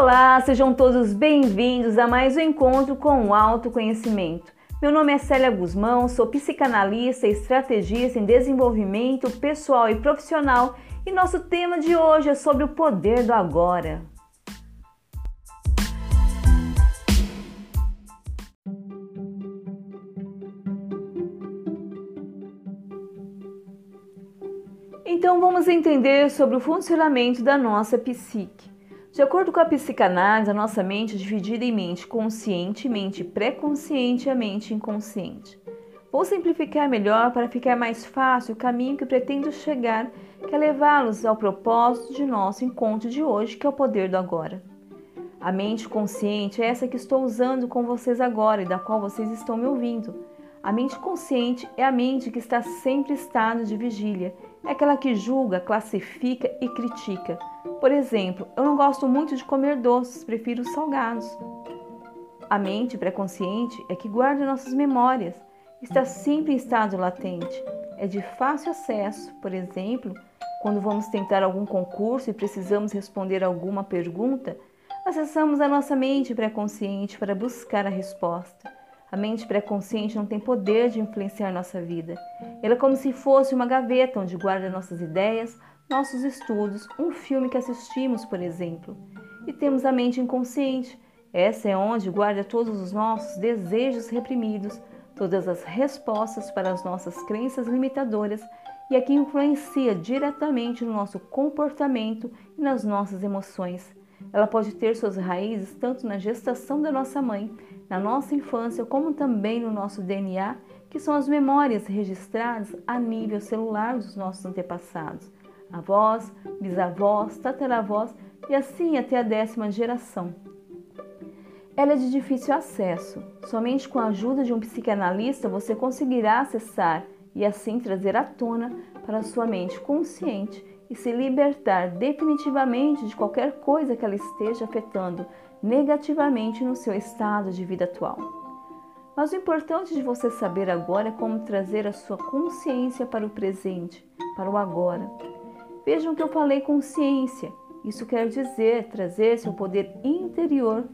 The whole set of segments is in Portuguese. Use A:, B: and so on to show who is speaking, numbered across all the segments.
A: Olá, sejam todos bem-vindos a mais um encontro com o autoconhecimento. Meu nome é Célia Guzmão, sou psicanalista e estrategista em desenvolvimento pessoal e profissional e nosso tema de hoje é sobre o poder do agora. Então vamos entender sobre o funcionamento da nossa psique. De acordo com a psicanálise, a nossa mente é dividida em mente consciente, mente pré-consciente e a mente inconsciente. Vou simplificar melhor para ficar mais fácil o caminho que pretendo chegar, que é levá-los ao propósito de nosso encontro de hoje, que é o poder do agora. A mente consciente é essa que estou usando com vocês agora e da qual vocês estão me ouvindo. A mente consciente é a mente que está sempre em estado de vigília, é aquela que julga, classifica e critica por exemplo, eu não gosto muito de comer doces, prefiro salgados. A mente pré-consciente é que guarda nossas memórias, está sempre em estado latente, é de fácil acesso. Por exemplo, quando vamos tentar algum concurso e precisamos responder alguma pergunta, acessamos a nossa mente pré-consciente para buscar a resposta. A mente pré-consciente não tem poder de influenciar nossa vida. Ela é como se fosse uma gaveta onde guarda nossas ideias, nossos estudos, um filme que assistimos, por exemplo. E temos a mente inconsciente. Essa é onde guarda todos os nossos desejos reprimidos, todas as respostas para as nossas crenças limitadoras e a que influencia diretamente no nosso comportamento e nas nossas emoções. Ela pode ter suas raízes tanto na gestação da nossa mãe, na nossa infância, como também no nosso DNA, que são as memórias registradas a nível celular dos nossos antepassados avós, bisavós, tataravós e assim até a décima geração. Ela é de difícil acesso. Somente com a ajuda de um psicanalista você conseguirá acessar e assim trazer à tona para sua mente consciente e se libertar definitivamente de qualquer coisa que ela esteja afetando negativamente no seu estado de vida atual. Mas o importante de você saber agora é como trazer a sua consciência para o presente, para o agora. Vejam que eu falei consciência. Isso quer dizer trazer seu poder interior.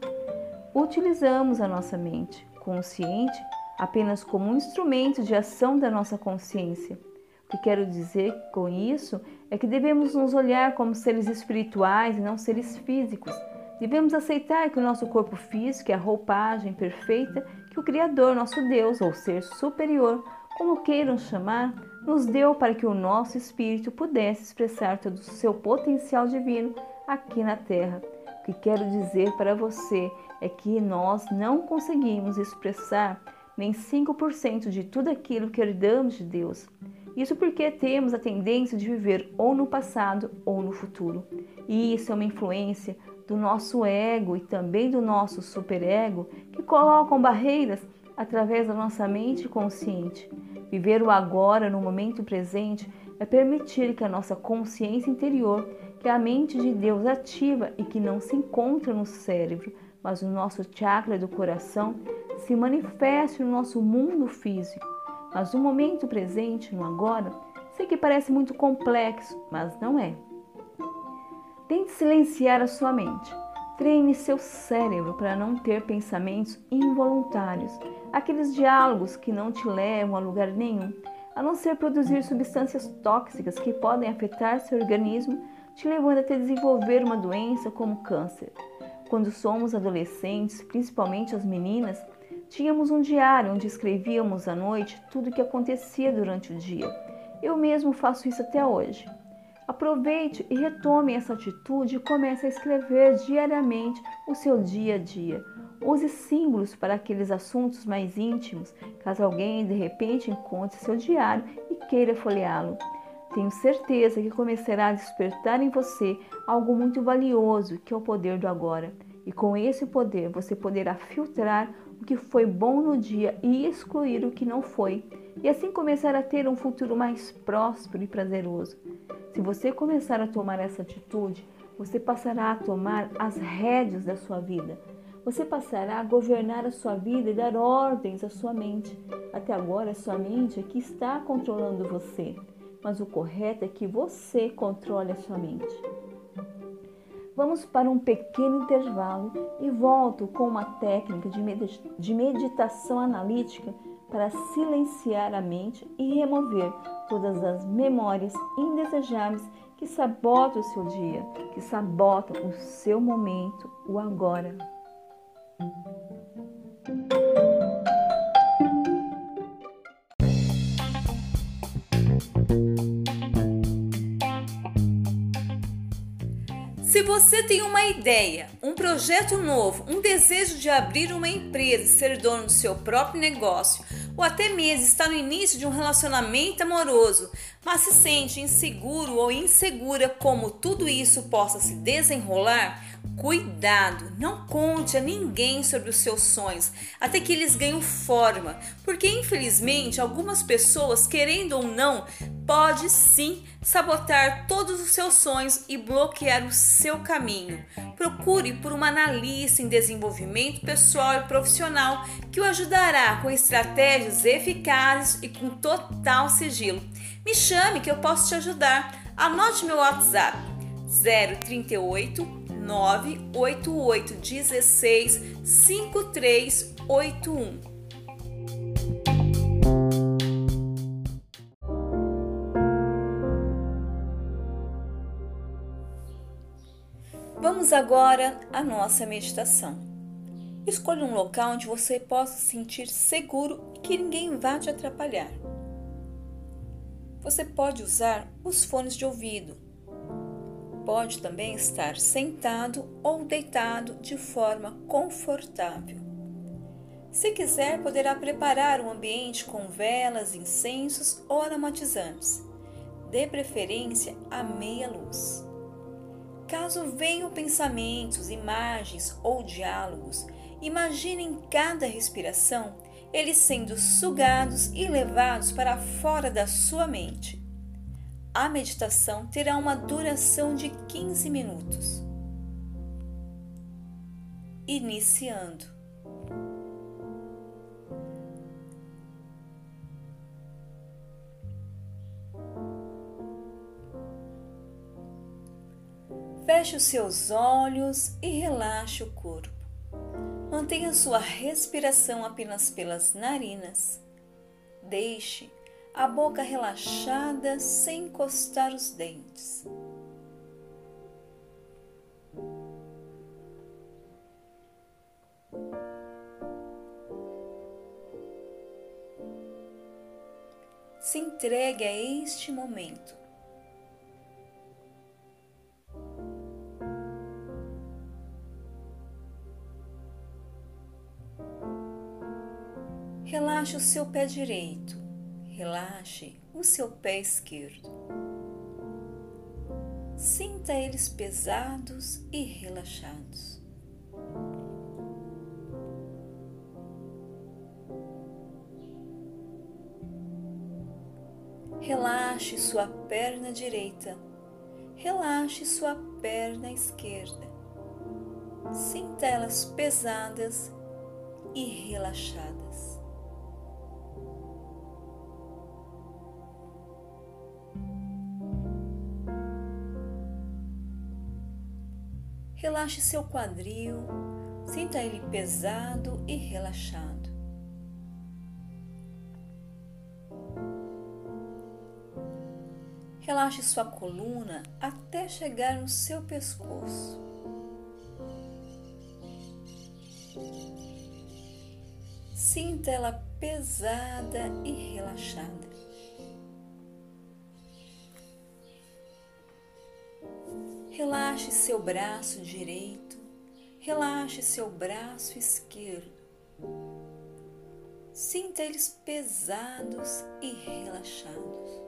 A: Utilizamos a nossa mente consciente apenas como um instrumento de ação da nossa consciência. O que quero dizer com isso é que devemos nos olhar como seres espirituais e não seres físicos. Devemos aceitar que o nosso corpo físico é a roupagem perfeita que o Criador, nosso Deus, ou ser superior, como queiram chamar, nos deu para que o nosso espírito pudesse expressar todo o seu potencial divino aqui na Terra. O que quero dizer para você é que nós não conseguimos expressar nem 5% de tudo aquilo que herdamos de Deus. Isso porque temos a tendência de viver ou no passado ou no futuro. E isso é uma influência do nosso ego e também do nosso superego que colocam barreiras através da nossa mente consciente. Viver o agora, no momento presente, é permitir que a nossa consciência interior, que é a mente de Deus ativa e que não se encontra no cérebro, mas no nosso chakra do coração, se manifeste no nosso mundo físico. Mas no momento presente, no agora, sei que parece muito complexo, mas não é. Tente silenciar a sua mente. Treine seu cérebro para não ter pensamentos involuntários, aqueles diálogos que não te levam a lugar nenhum, a não ser produzir substâncias tóxicas que podem afetar seu organismo, te levando até desenvolver uma doença como câncer. Quando somos adolescentes, principalmente as meninas, Tínhamos um diário onde escrevíamos à noite tudo o que acontecia durante o dia. Eu mesmo faço isso até hoje. Aproveite e retome essa atitude e comece a escrever diariamente o seu dia a dia. Use símbolos para aqueles assuntos mais íntimos, caso alguém de repente encontre seu diário e queira folheá-lo. Tenho certeza que começará a despertar em você algo muito valioso, que é o poder do agora. E com esse poder você poderá filtrar que foi bom no dia e excluir o que não foi, e assim começar a ter um futuro mais próspero e prazeroso. Se você começar a tomar essa atitude, você passará a tomar as rédeas da sua vida. Você passará a governar a sua vida e dar ordens à sua mente. Até agora, a sua mente é que está controlando você, mas o correto é que você controle a sua mente. Vamos para um pequeno intervalo e volto com uma técnica de meditação analítica para silenciar a mente e remover todas as memórias indesejáveis que sabotam o seu dia, que sabotam o seu momento, o agora. Se você tem uma ideia, um projeto novo, um desejo de abrir uma empresa e ser dono do seu próprio negócio, ou até mesmo está no início de um relacionamento amoroso, mas se sente inseguro ou insegura como tudo isso possa se desenrolar, Cuidado, não conte a ninguém sobre os seus sonhos até que eles ganhem forma, porque infelizmente algumas pessoas, querendo ou não, pode sim sabotar todos os seus sonhos e bloquear o seu caminho. Procure por uma analista em desenvolvimento pessoal e profissional que o ajudará com estratégias eficazes e com total sigilo. Me chame que eu posso te ajudar. Anote meu WhatsApp 038 988 16 5381. Vamos agora à nossa meditação. Escolha um local onde você possa se sentir seguro e que ninguém vá te atrapalhar. Você pode usar os fones de ouvido Pode também estar sentado ou deitado de forma confortável. Se quiser, poderá preparar um ambiente com velas, incensos ou aromatizantes, de preferência à meia luz. Caso venham pensamentos, imagens ou diálogos, imagine em cada respiração eles sendo sugados e levados para fora da sua mente a meditação terá uma duração de 15 minutos. Iniciando. Feche os seus olhos e relaxe o corpo. Mantenha sua respiração apenas pelas narinas. Deixe a boca relaxada sem encostar os dentes. Se entregue a este momento. Relaxe o seu pé direito Relaxe o seu pé esquerdo. Sinta eles pesados e relaxados. Relaxe sua perna direita. Relaxe sua perna esquerda. Sinta elas pesadas e relaxadas. Relaxe seu quadril, sinta ele pesado e relaxado. Relaxe sua coluna até chegar no seu pescoço.
B: Sinta ela pesada e relaxada. Relaxe seu braço direito, relaxe seu braço esquerdo. Sinta eles pesados e relaxados.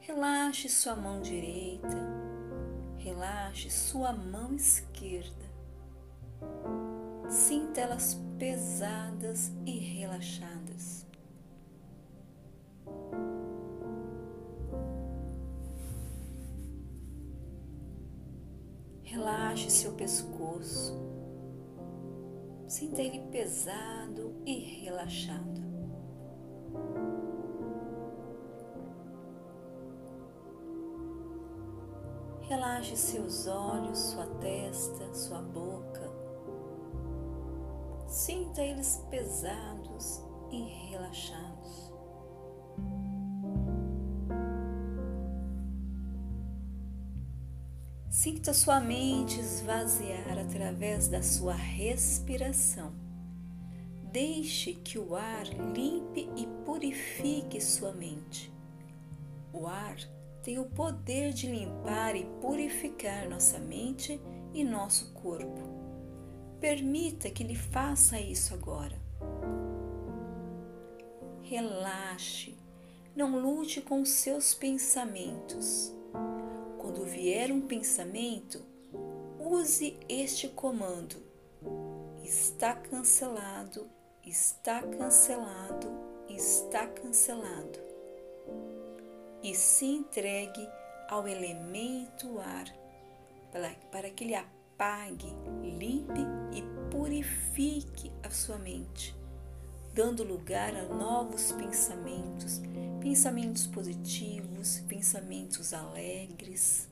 B: Relaxe sua mão direita, relaxe sua mão esquerda. Sinta elas pesadas e relaxadas. Relaxe seu pescoço. Sinta ele pesado e relaxado. Relaxe seus olhos, sua testa, sua boca. Sinta eles pesados e relaxados. Sinta sua mente esvaziar através da sua respiração. Deixe que o ar limpe e purifique sua mente. O ar tem o poder de limpar e purificar nossa mente e nosso corpo. Permita que Ele faça isso agora. Relaxe, não lute com seus pensamentos. Quando vier um pensamento, use este comando: está cancelado, está cancelado, está cancelado. E se entregue ao elemento ar para que ele apague, limpe e purifique a sua mente, dando lugar a novos pensamentos, pensamentos positivos, pensamentos alegres,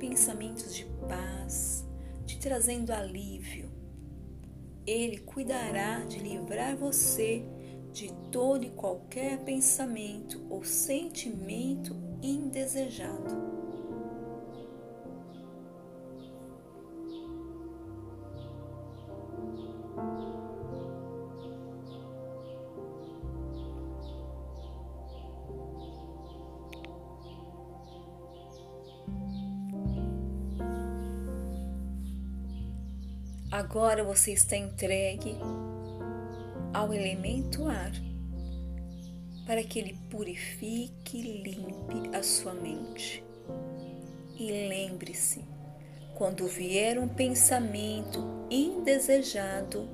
B: pensamentos de paz, te trazendo alívio. Ele cuidará de livrar você de todo e qualquer pensamento ou sentimento indesejado. Agora você está entregue ao elemento ar, para que ele purifique e limpe a sua mente. E lembre-se, quando vier um pensamento indesejado,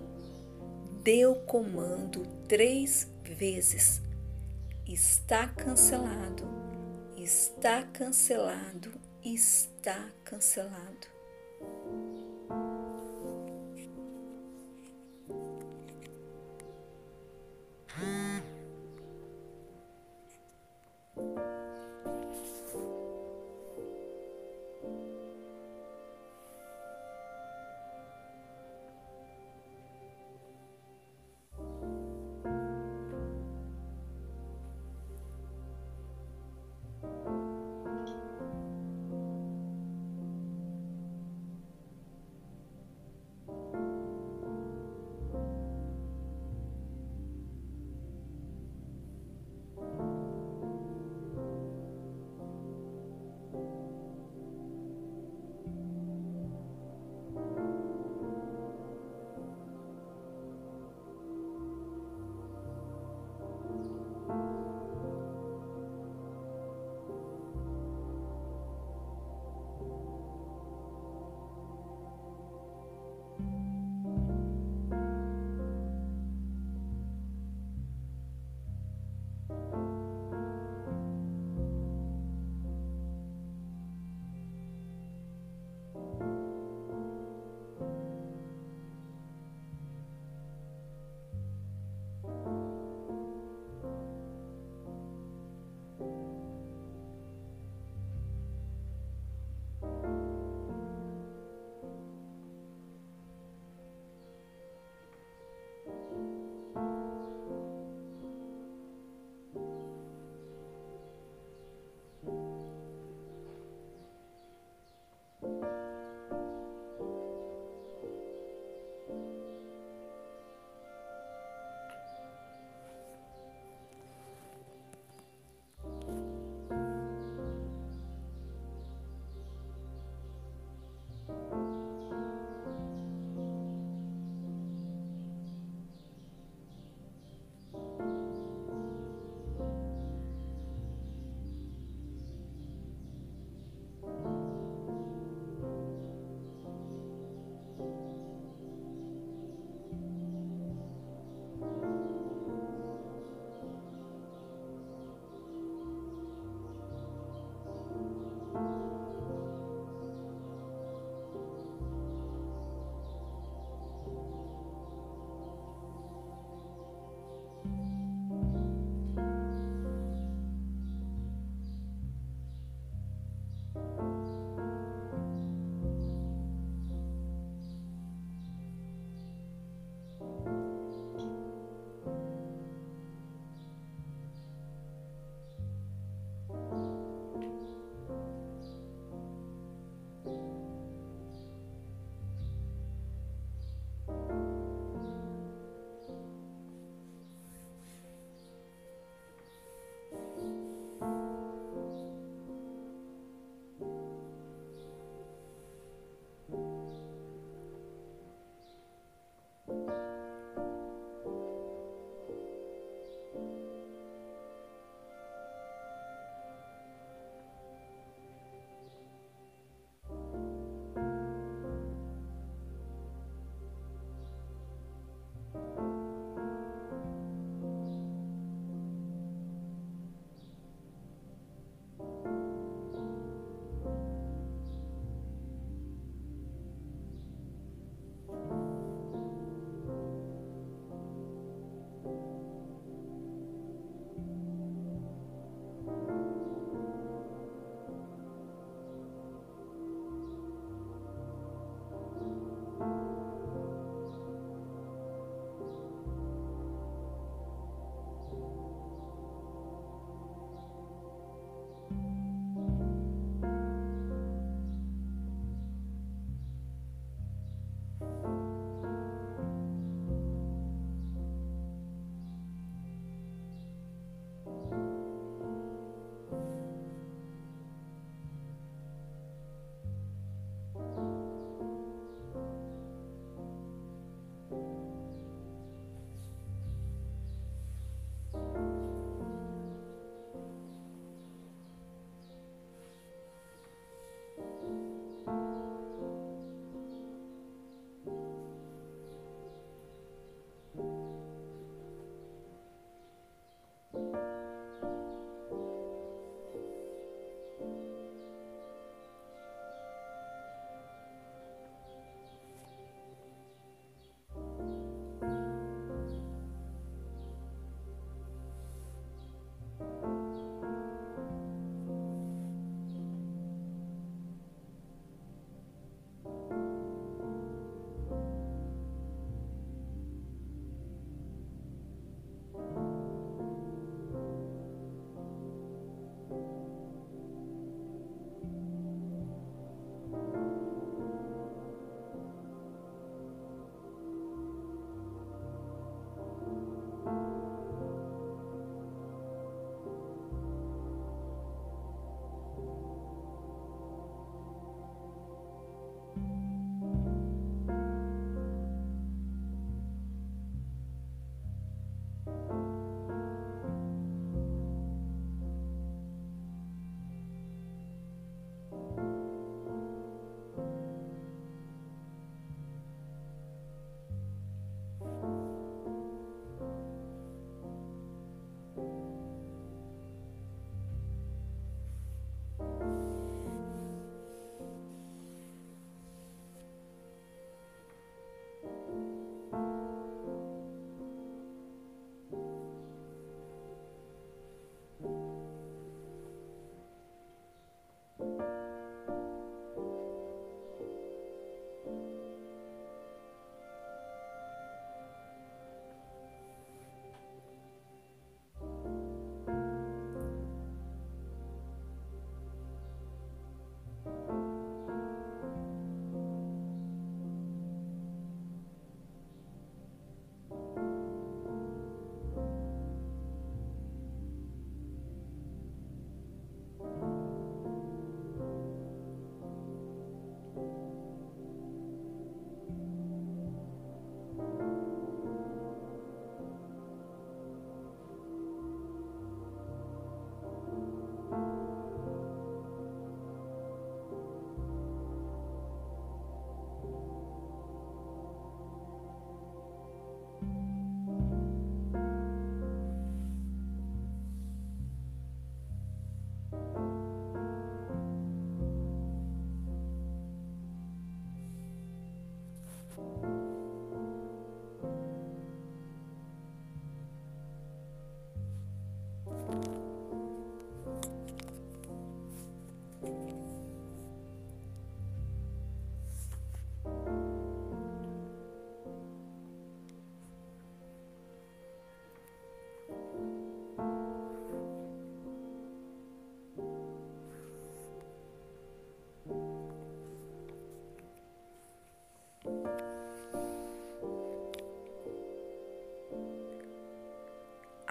B: dê o comando três vezes. Está cancelado, está cancelado, está cancelado.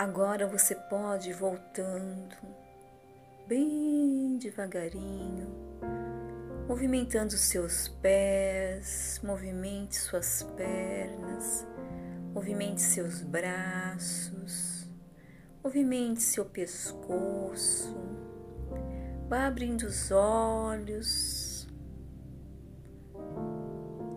B: Agora você pode ir voltando bem devagarinho, movimentando seus pés, movimente suas pernas, movimente seus braços, movimente seu pescoço, vá abrindo os olhos,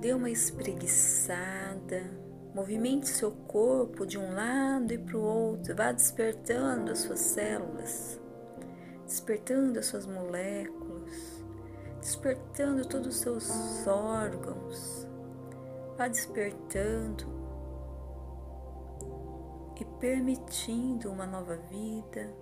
B: dê uma espreguiçada Movimente seu corpo de um lado e para o outro, vá despertando as suas células, despertando as suas moléculas, despertando todos os seus órgãos, vá despertando e permitindo uma nova vida,